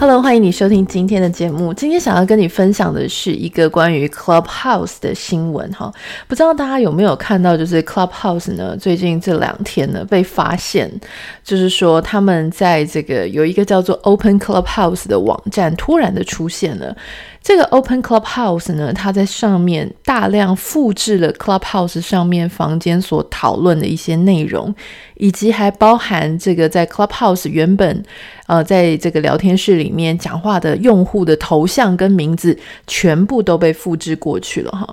Hello，欢迎你收听今天的节目。今天想要跟你分享的是一个关于 Clubhouse 的新闻哈。不知道大家有没有看到，就是 Clubhouse 呢，最近这两天呢被发现，就是说他们在这个有一个叫做 Open Clubhouse 的网站突然的出现了。这个 Open Clubhouse 呢，它在上面大量复制了 Clubhouse 上面房间所讨论的一些内容，以及还包含这个在 Clubhouse 原本呃在这个聊天室里面讲话的用户的头像跟名字，全部都被复制过去了哈。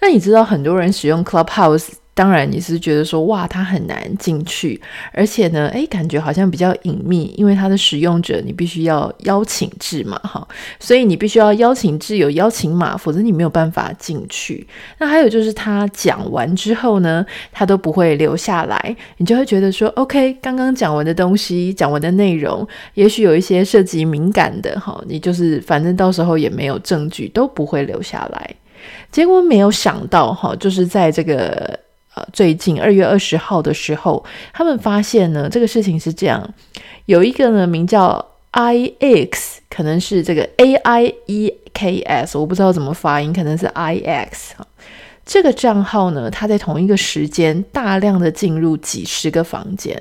那你知道很多人使用 Clubhouse？当然，你是觉得说哇，它很难进去，而且呢，诶，感觉好像比较隐秘，因为它的使用者你必须要邀请制嘛，哈，所以你必须要邀请制有邀请码，否则你没有办法进去。那还有就是他讲完之后呢，他都不会留下来，你就会觉得说，OK，刚刚讲完的东西，讲完的内容，也许有一些涉及敏感的，哈，你就是反正到时候也没有证据，都不会留下来。结果没有想到，哈，就是在这个。呃，最近二月二十号的时候，他们发现呢，这个事情是这样，有一个呢名叫 IX，可能是这个 A I E K S，我不知道怎么发音，可能是 IX 哈。这个账号呢，他在同一个时间大量的进入几十个房间。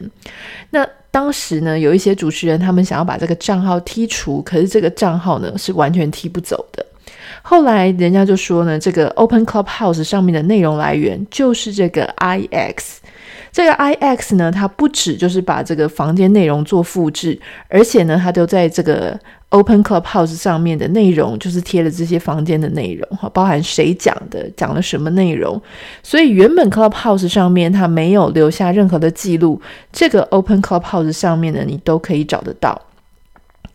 那当时呢，有一些主持人他们想要把这个账号剔除，可是这个账号呢是完全踢不走的。后来人家就说呢，这个 Open Clubhouse 上面的内容来源就是这个 IX。这个 IX 呢，它不止就是把这个房间内容做复制，而且呢，它就在这个 Open Clubhouse 上面的内容就是贴了这些房间的内容，哈，包含谁讲的，讲了什么内容。所以原本 Clubhouse 上面它没有留下任何的记录，这个 Open Clubhouse 上面呢，你都可以找得到。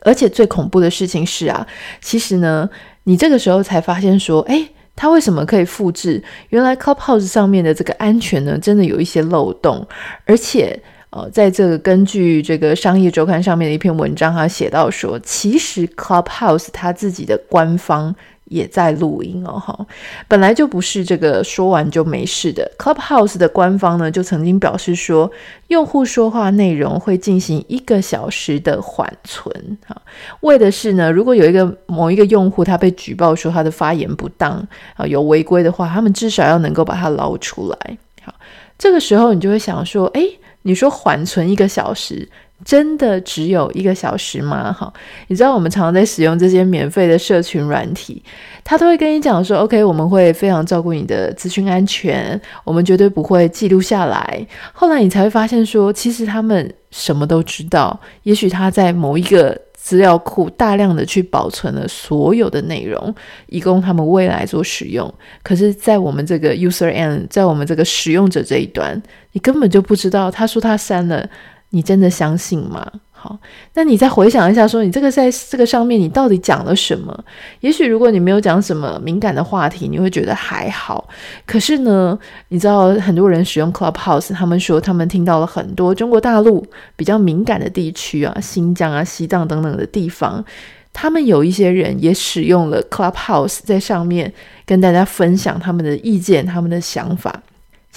而且最恐怖的事情是啊，其实呢。你这个时候才发现说，哎，它为什么可以复制？原来 Clubhouse 上面的这个安全呢，真的有一些漏洞。而且，呃，在这个根据这个商业周刊上面的一篇文章，他写到说，其实 Clubhouse 它自己的官方。也在录音哦，哈，本来就不是这个说完就没事的。Clubhouse 的官方呢，就曾经表示说，用户说话内容会进行一个小时的缓存，哈，为的是呢，如果有一个某一个用户他被举报说他的发言不当啊，有违规的话，他们至少要能够把它捞出来。好，这个时候你就会想说，诶，你说缓存一个小时。真的只有一个小时吗？哈，你知道我们常常在使用这些免费的社群软体，他都会跟你讲说，OK，我们会非常照顾你的资讯安全，我们绝对不会记录下来。后来你才会发现说，其实他们什么都知道，也许他在某一个资料库大量的去保存了所有的内容，以供他们未来做使用。可是，在我们这个 user end，在我们这个使用者这一端，你根本就不知道，他说他删了。你真的相信吗？好，那你再回想一下，说你这个在这个上面，你到底讲了什么？也许如果你没有讲什么敏感的话题，你会觉得还好。可是呢，你知道很多人使用 Clubhouse，他们说他们听到了很多中国大陆比较敏感的地区啊，新疆啊、西藏等等的地方，他们有一些人也使用了 Clubhouse，在上面跟大家分享他们的意见、他们的想法。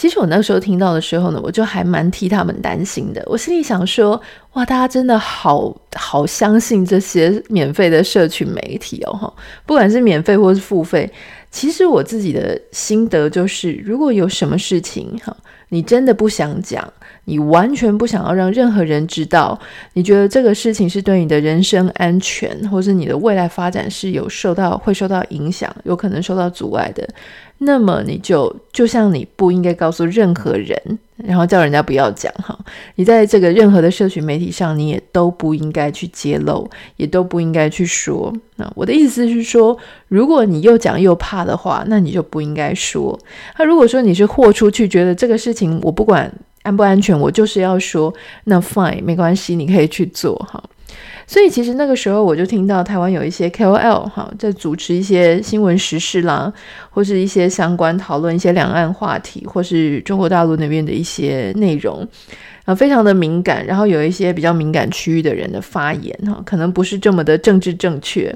其实我那个时候听到的时候呢，我就还蛮替他们担心的。我心里想说，哇，大家真的好好相信这些免费的社群媒体哦，哈，不管是免费或是付费。其实我自己的心得就是，如果有什么事情哈，你真的不想讲，你完全不想要让任何人知道，你觉得这个事情是对你的人身安全，或是你的未来发展是有受到会受到影响，有可能受到阻碍的。那么你就就像你不应该告诉任何人，然后叫人家不要讲哈。你在这个任何的社群媒体上，你也都不应该去揭露，也都不应该去说。那我的意思是说，如果你又讲又怕的话，那你就不应该说。那如果说你是豁出去，觉得这个事情我不管安不安全，我就是要说，那 fine 没关系，你可以去做哈。所以其实那个时候我就听到台湾有一些 KOL 哈，在主持一些新闻时事啦，或是一些相关讨论一些两岸话题，或是中国大陆那边的一些内容，啊，非常的敏感。然后有一些比较敏感区域的人的发言哈，可能不是这么的政治正确。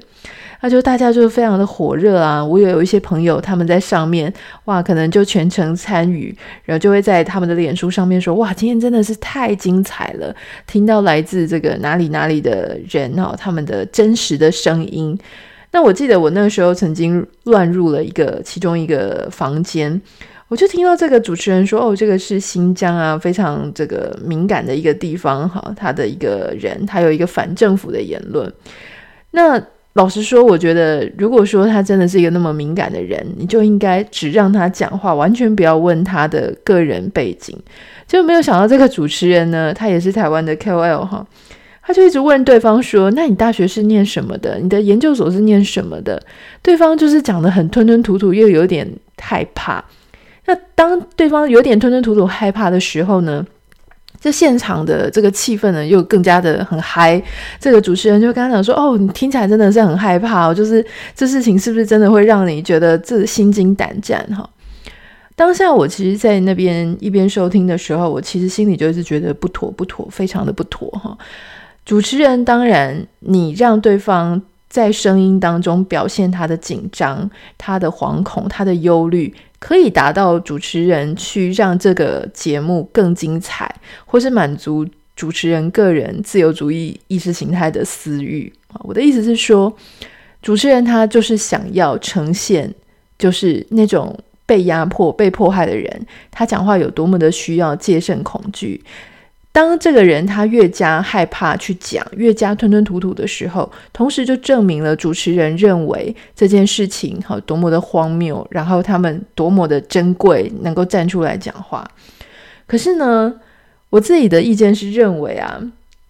那就大家就非常的火热啊！我也有一些朋友他们在上面，哇，可能就全程参与，然后就会在他们的脸书上面说，哇，今天真的是太精彩了，听到来自这个哪里哪里的人哈，他们的真实的声音。那我记得我那个时候曾经乱入了一个其中一个房间。我就听到这个主持人说：“哦，这个是新疆啊，非常这个敏感的一个地方哈。他的一个人，他有一个反政府的言论。那老实说，我觉得如果说他真的是一个那么敏感的人，你就应该只让他讲话，完全不要问他的个人背景。就没有想到这个主持人呢，他也是台湾的 KOL 哈，他就一直问对方说：‘那你大学是念什么的？你的研究所是念什么的？’对方就是讲得很吞吞吐吐，又有点害怕。”那当对方有点吞吞吐吐、害怕的时候呢，这现场的这个气氛呢又更加的很嗨。这个主持人就跟他讲说：“哦，你听起来真的是很害怕哦，就是这事情是不是真的会让你觉得这心惊胆战？”哈，当下我其实，在那边一边收听的时候，我其实心里就是觉得不妥不妥，非常的不妥哈。主持人当然，你让对方。在声音当中表现他的紧张、他的惶恐、他的忧虑，可以达到主持人去让这个节目更精彩，或是满足主持人个人自由主义意识形态的私欲啊。我的意思是说，主持人他就是想要呈现，就是那种被压迫、被迫害的人，他讲话有多么的需要戒慎恐惧。当这个人他越加害怕去讲，越加吞吞吐吐的时候，同时就证明了主持人认为这件事情好多么的荒谬，然后他们多么的珍贵，能够站出来讲话。可是呢，我自己的意见是认为啊，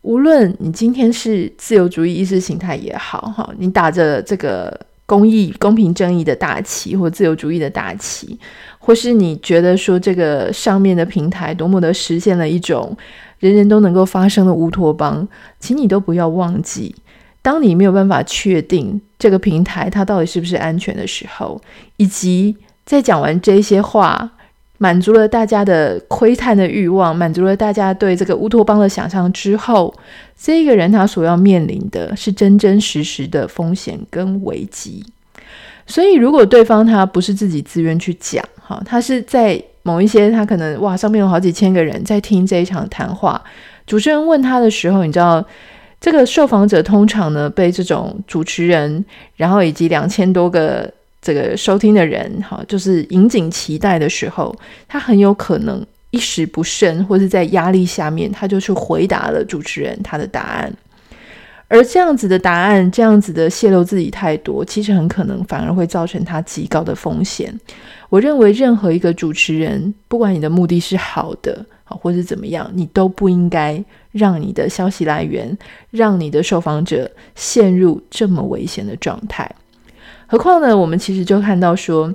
无论你今天是自由主义意识形态也好，哈，你打着这个公义、公平、正义的大旗，或自由主义的大旗，或是你觉得说这个上面的平台多么的实现了一种。人人都能够发生的乌托邦，请你都不要忘记，当你没有办法确定这个平台它到底是不是安全的时候，以及在讲完这些话，满足了大家的窥探的欲望，满足了大家对这个乌托邦的想象之后，这个人他所要面临的是真真实实的风险跟危机。所以，如果对方他不是自己自愿去讲，哈，他是在。某一些他可能哇，上面有好几千个人在听这一场谈话。主持人问他的时候，你知道这个受访者通常呢被这种主持人，然后以及两千多个这个收听的人，哈，就是引颈期待的时候，他很有可能一时不慎，或是在压力下面，他就去回答了主持人他的答案。而这样子的答案，这样子的泄露自己太多，其实很可能反而会造成他极高的风险。我认为任何一个主持人，不管你的目的是好的，好或是怎么样，你都不应该让你的消息来源，让你的受访者陷入这么危险的状态。何况呢，我们其实就看到说。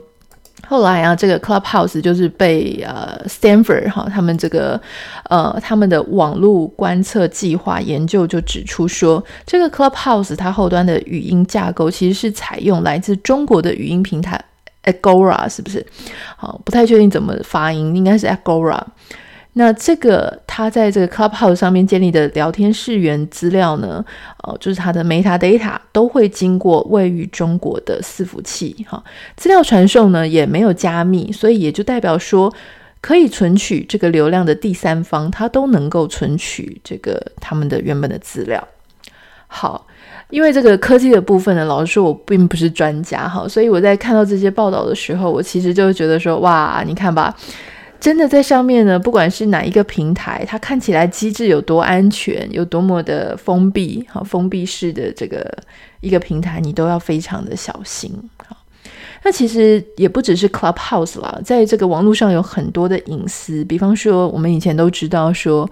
后来啊，这个 Clubhouse 就是被呃 Stanford 哈他们这个呃他们的网络观测计划研究就指出说，这个 Clubhouse 它后端的语音架构其实是采用来自中国的语音平台 Agora，是不是？好，不太确定怎么发音，应该是 Agora。那这个他在这个 Clubhouse 上面建立的聊天室源资料呢，哦，就是他的 metadata 都会经过位于中国的伺服器，哈，资料传送呢也没有加密，所以也就代表说，可以存取这个流量的第三方，它都能够存取这个他们的原本的资料。好，因为这个科技的部分呢，老实说我并不是专家，哈，所以我在看到这些报道的时候，我其实就觉得说，哇，你看吧。真的在上面呢，不管是哪一个平台，它看起来机制有多安全，有多么的封闭，好，封闭式的这个一个平台，你都要非常的小心。好，那其实也不只是 Clubhouse 啦，在这个网络上有很多的隐私，比方说我们以前都知道说，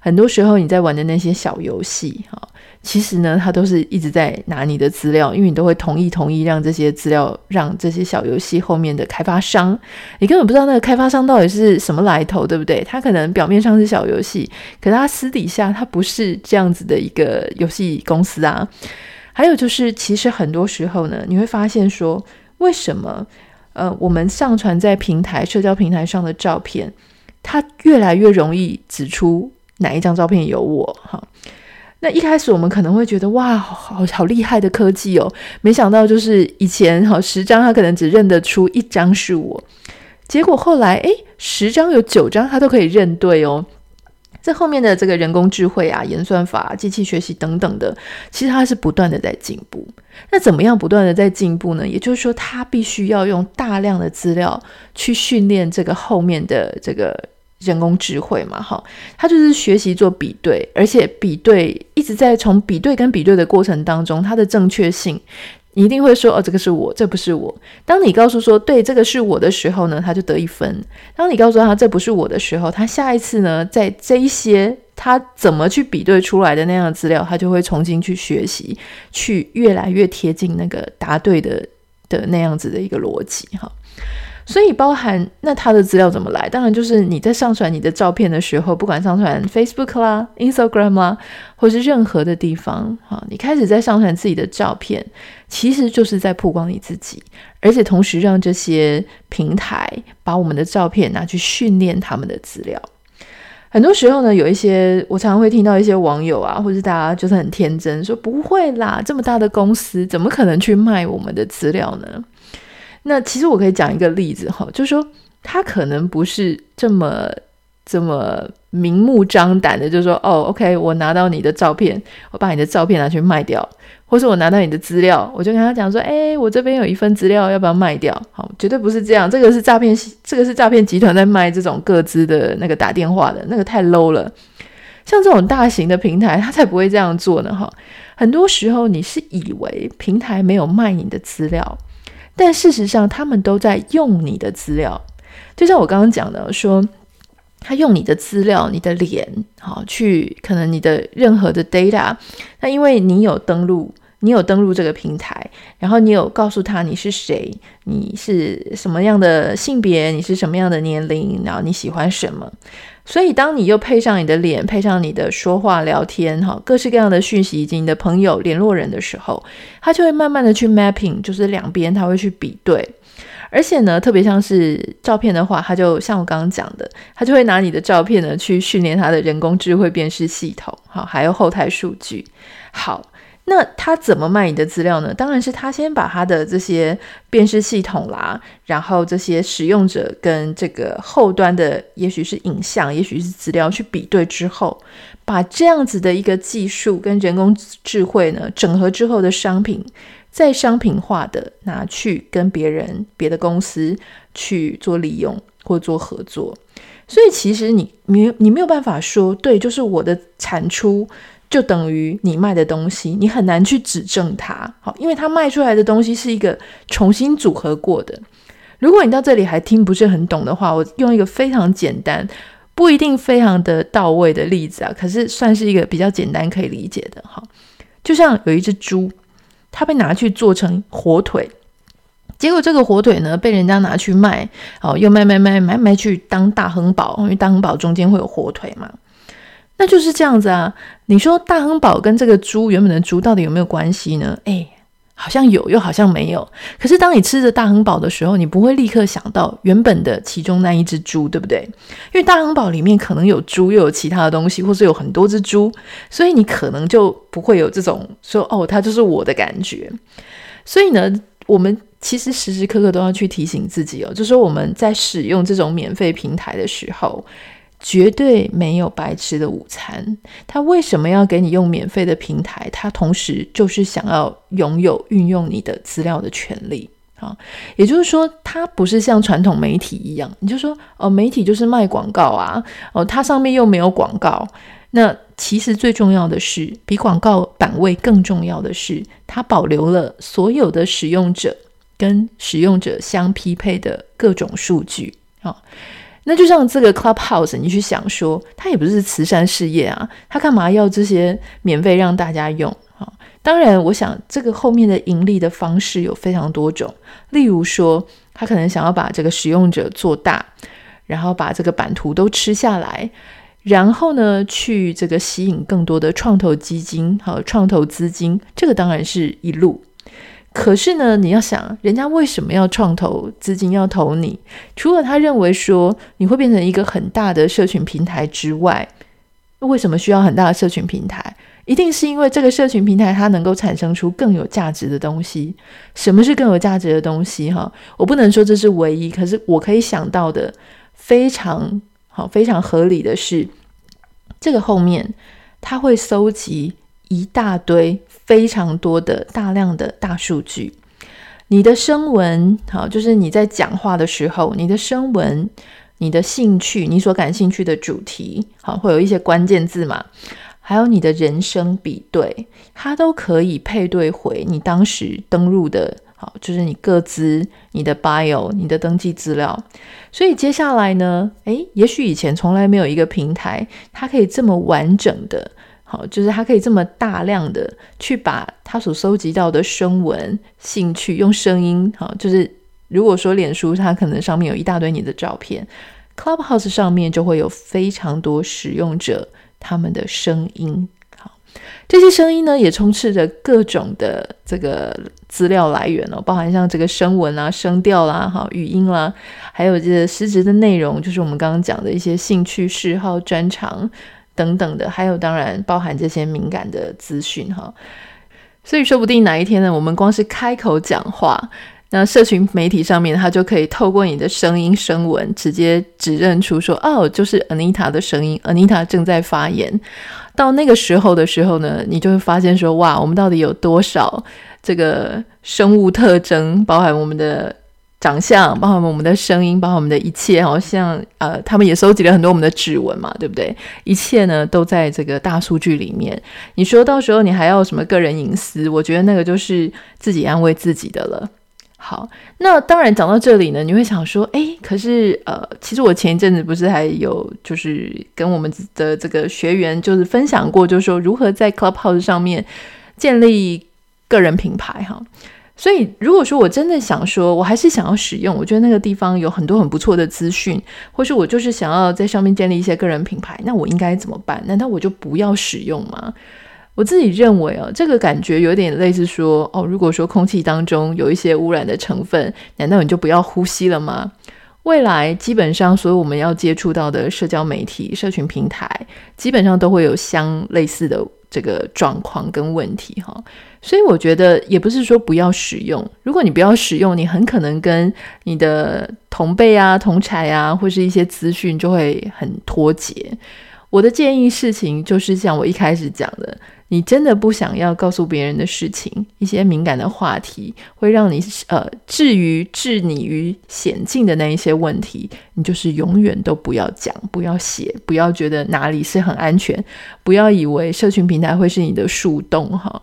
很多时候你在玩的那些小游戏，哈。其实呢，他都是一直在拿你的资料，因为你都会同意同意让这些资料让这些小游戏后面的开发商，你根本不知道那个开发商到底是什么来头，对不对？他可能表面上是小游戏，可是他私底下他不是这样子的一个游戏公司啊。还有就是，其实很多时候呢，你会发现说，为什么呃，我们上传在平台社交平台上的照片，它越来越容易指出哪一张照片有我？那一开始我们可能会觉得哇，好好厉害的科技哦，没想到就是以前好十张他可能只认得出一张是我，结果后来诶，十张有九张他都可以认对哦。这后面的这个人工智慧啊、演算法、机器学习等等的，其实它是不断的在进步。那怎么样不断的在进步呢？也就是说，它必须要用大量的资料去训练这个后面的这个人工智慧嘛，哈，它就是学习做比对，而且比对一直在从比对跟比对的过程当中，它的正确性。一定会说哦，这个是我，这不是我。当你告诉说对，这个是我的时候呢，他就得一分。当你告诉他这不是我的时候，他下一次呢，在这一些他怎么去比对出来的那样的资料，他就会重新去学习，去越来越贴近那个答对的的那样子的一个逻辑哈。所以包含那他的资料怎么来？当然就是你在上传你的照片的时候，不管上传 Facebook 啦、Instagram 啦，或是任何的地方，哈，你开始在上传自己的照片，其实就是在曝光你自己，而且同时让这些平台把我们的照片拿去训练他们的资料。很多时候呢，有一些我常常会听到一些网友啊，或者大家就是很天真说不会啦，这么大的公司怎么可能去卖我们的资料呢？那其实我可以讲一个例子哈，就是说他可能不是这么这么明目张胆的，就是说哦，OK，我拿到你的照片，我把你的照片拿去卖掉，或是我拿到你的资料，我就跟他讲说，哎，我这边有一份资料，要不要卖掉？好，绝对不是这样，这个是诈骗，这个是诈骗集团在卖这种个资的那个打电话的那个太 low 了。像这种大型的平台，他才不会这样做呢哈。很多时候你是以为平台没有卖你的资料。但事实上，他们都在用你的资料，就像我刚刚讲的，说他用你的资料、你的脸，好去可能你的任何的 data，那因为你有登录，你有登录这个平台，然后你有告诉他你是谁，你是什么样的性别，你是什么样的年龄，然后你喜欢什么。所以，当你又配上你的脸，配上你的说话聊天，哈，各式各样的讯息以及你的朋友联络人的时候，他就会慢慢的去 mapping，就是两边他会去比对，而且呢，特别像是照片的话，他就像我刚刚讲的，他就会拿你的照片呢去训练他的人工智慧辨识系统，好，还有后台数据，好。那他怎么卖你的资料呢？当然是他先把他的这些辨识系统啦，然后这些使用者跟这个后端的，也许是影像，也许是资料去比对之后，把这样子的一个技术跟人工智慧呢整合之后的商品，再商品化的拿去跟别人、别的公司去做利用或做合作。所以其实你没你没有办法说，对，就是我的产出。就等于你卖的东西，你很难去指证它，好，因为它卖出来的东西是一个重新组合过的。如果你到这里还听不是很懂的话，我用一个非常简单、不一定非常的到位的例子啊，可是算是一个比较简单可以理解的哈。就像有一只猪，它被拿去做成火腿，结果这个火腿呢被人家拿去卖，哦，又卖卖卖卖卖去当大亨堡，因为大亨堡中间会有火腿嘛。那就是这样子啊！你说大亨堡跟这个猪原本的猪到底有没有关系呢？诶，好像有，又好像没有。可是当你吃着大亨堡的时候，你不会立刻想到原本的其中那一只猪，对不对？因为大亨堡里面可能有猪，又有其他的东西，或是有很多只猪，所以你可能就不会有这种说哦，它就是我的感觉。所以呢，我们其实时时刻刻都要去提醒自己哦，就是说我们在使用这种免费平台的时候。绝对没有白吃的午餐。他为什么要给你用免费的平台？他同时就是想要拥有运用你的资料的权利啊。也就是说，他不是像传统媒体一样，你就说哦，媒体就是卖广告啊，哦，它上面又没有广告。那其实最重要的是，比广告版位更重要的是，它保留了所有的使用者跟使用者相匹配的各种数据啊。那就像这个 Clubhouse，你去想说，它也不是慈善事业啊，它干嘛要这些免费让大家用啊？当然，我想这个后面的盈利的方式有非常多种，例如说，他可能想要把这个使用者做大，然后把这个版图都吃下来，然后呢，去这个吸引更多的创投基金和创投资金，这个当然是一路。可是呢，你要想，人家为什么要创投资金要投你？除了他认为说你会变成一个很大的社群平台之外，为什么需要很大的社群平台？一定是因为这个社群平台它能够产生出更有价值的东西。什么是更有价值的东西？哈，我不能说这是唯一，可是我可以想到的非常好、非常合理的是，这个后面它会搜集一大堆非常多的大量的大数据。你的声纹，好，就是你在讲话的时候，你的声纹、你的兴趣、你所感兴趣的主题，好，会有一些关键字嘛，还有你的人声比对，它都可以配对回你当时登录的，好，就是你各资、你的 bio、你的登记资料。所以接下来呢，诶，也许以前从来没有一个平台，它可以这么完整的。好，就是他可以这么大量的去把他所收集到的声纹、兴趣用声音，好，就是如果说脸书它可能上面有一大堆你的照片，Clubhouse 上面就会有非常多使用者他们的声音，好，这些声音呢也充斥着各种的这个资料来源哦，包含像这个声纹啊、声调啦、哈语音啦，还有这个实质的内容，就是我们刚刚讲的一些兴趣、嗜好、专长。等等的，还有当然包含这些敏感的资讯哈，所以说不定哪一天呢，我们光是开口讲话，那社群媒体上面它就可以透过你的声音声纹，直接指认出说哦，就是 Anita 的声音，Anita 正在发言。到那个时候的时候呢，你就会发现说哇，我们到底有多少这个生物特征，包含我们的。长相，包括我们的声音，包括我们的一切，好像呃，他们也收集了很多我们的指纹嘛，对不对？一切呢都在这个大数据里面。你说到时候你还要什么个人隐私？我觉得那个就是自己安慰自己的了。好，那当然讲到这里呢，你会想说，诶，可是呃，其实我前一阵子不是还有就是跟我们的这个学员就是分享过，就是说如何在 Clubhouse 上面建立个人品牌哈。所以，如果说我真的想说，我还是想要使用，我觉得那个地方有很多很不错的资讯，或是我就是想要在上面建立一些个人品牌，那我应该怎么办？难道我就不要使用吗？我自己认为哦，这个感觉有点类似说，哦，如果说空气当中有一些污染的成分，难道你就不要呼吸了吗？未来基本上所有我们要接触到的社交媒体、社群平台，基本上都会有相类似的这个状况跟问题哈。所以我觉得也不是说不要使用，如果你不要使用，你很可能跟你的同辈啊、同侪啊，或是一些资讯就会很脱节。我的建议事情就是像我一开始讲的，你真的不想要告诉别人的事情，一些敏感的话题，会让你呃置于置你于险境的那一些问题，你就是永远都不要讲、不要写、不要觉得哪里是很安全，不要以为社群平台会是你的树洞哈。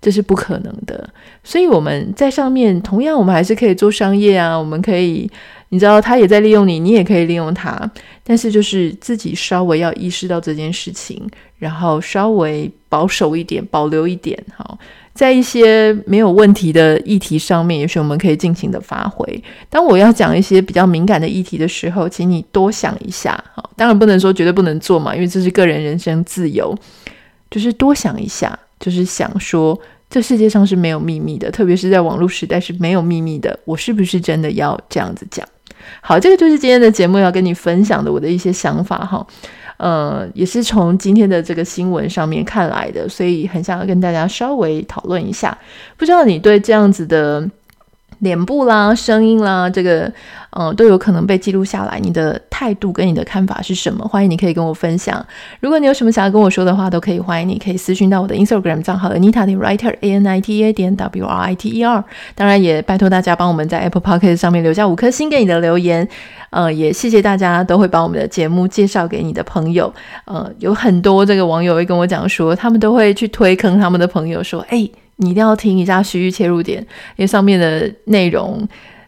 这是不可能的，所以我们在上面同样，我们还是可以做商业啊。我们可以，你知道，他也在利用你，你也可以利用他。但是就是自己稍微要意识到这件事情，然后稍微保守一点，保留一点。好，在一些没有问题的议题上面，也许我们可以尽情的发挥。当我要讲一些比较敏感的议题的时候，请你多想一下。好，当然不能说绝对不能做嘛，因为这是个人人身自由，就是多想一下。就是想说，这世界上是没有秘密的，特别是在网络时代是没有秘密的。我是不是真的要这样子讲？好，这个就是今天的节目要跟你分享的我的一些想法哈。呃，也是从今天的这个新闻上面看来的，所以很想要跟大家稍微讨论一下。不知道你对这样子的。脸部啦、声音啦，这个嗯都有可能被记录下来。你的态度跟你的看法是什么？欢迎你可以跟我分享。如果你有什么想要跟我说的话，都可以欢迎你可以私讯到我的 Instagram 账号 Anita Writer A N I T A 点 W R I T E R。当然也拜托大家帮我们在 Apple Podcast 上面留下五颗星给你的留言。呃，也谢谢大家都会把我们的节目介绍给你的朋友。呃，有很多这个网友会跟我讲说，他们都会去推坑他们的朋友说，哎。你一定要听一下《虚域切入点》，因为上面的内容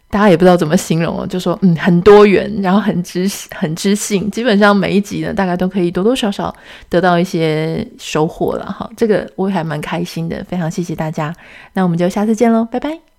大家也不知道怎么形容哦，就说嗯很多元，然后很知很知性，基本上每一集呢，大概都可以多多少少得到一些收获了哈。这个我也还蛮开心的，非常谢谢大家，那我们就下次见喽，拜拜。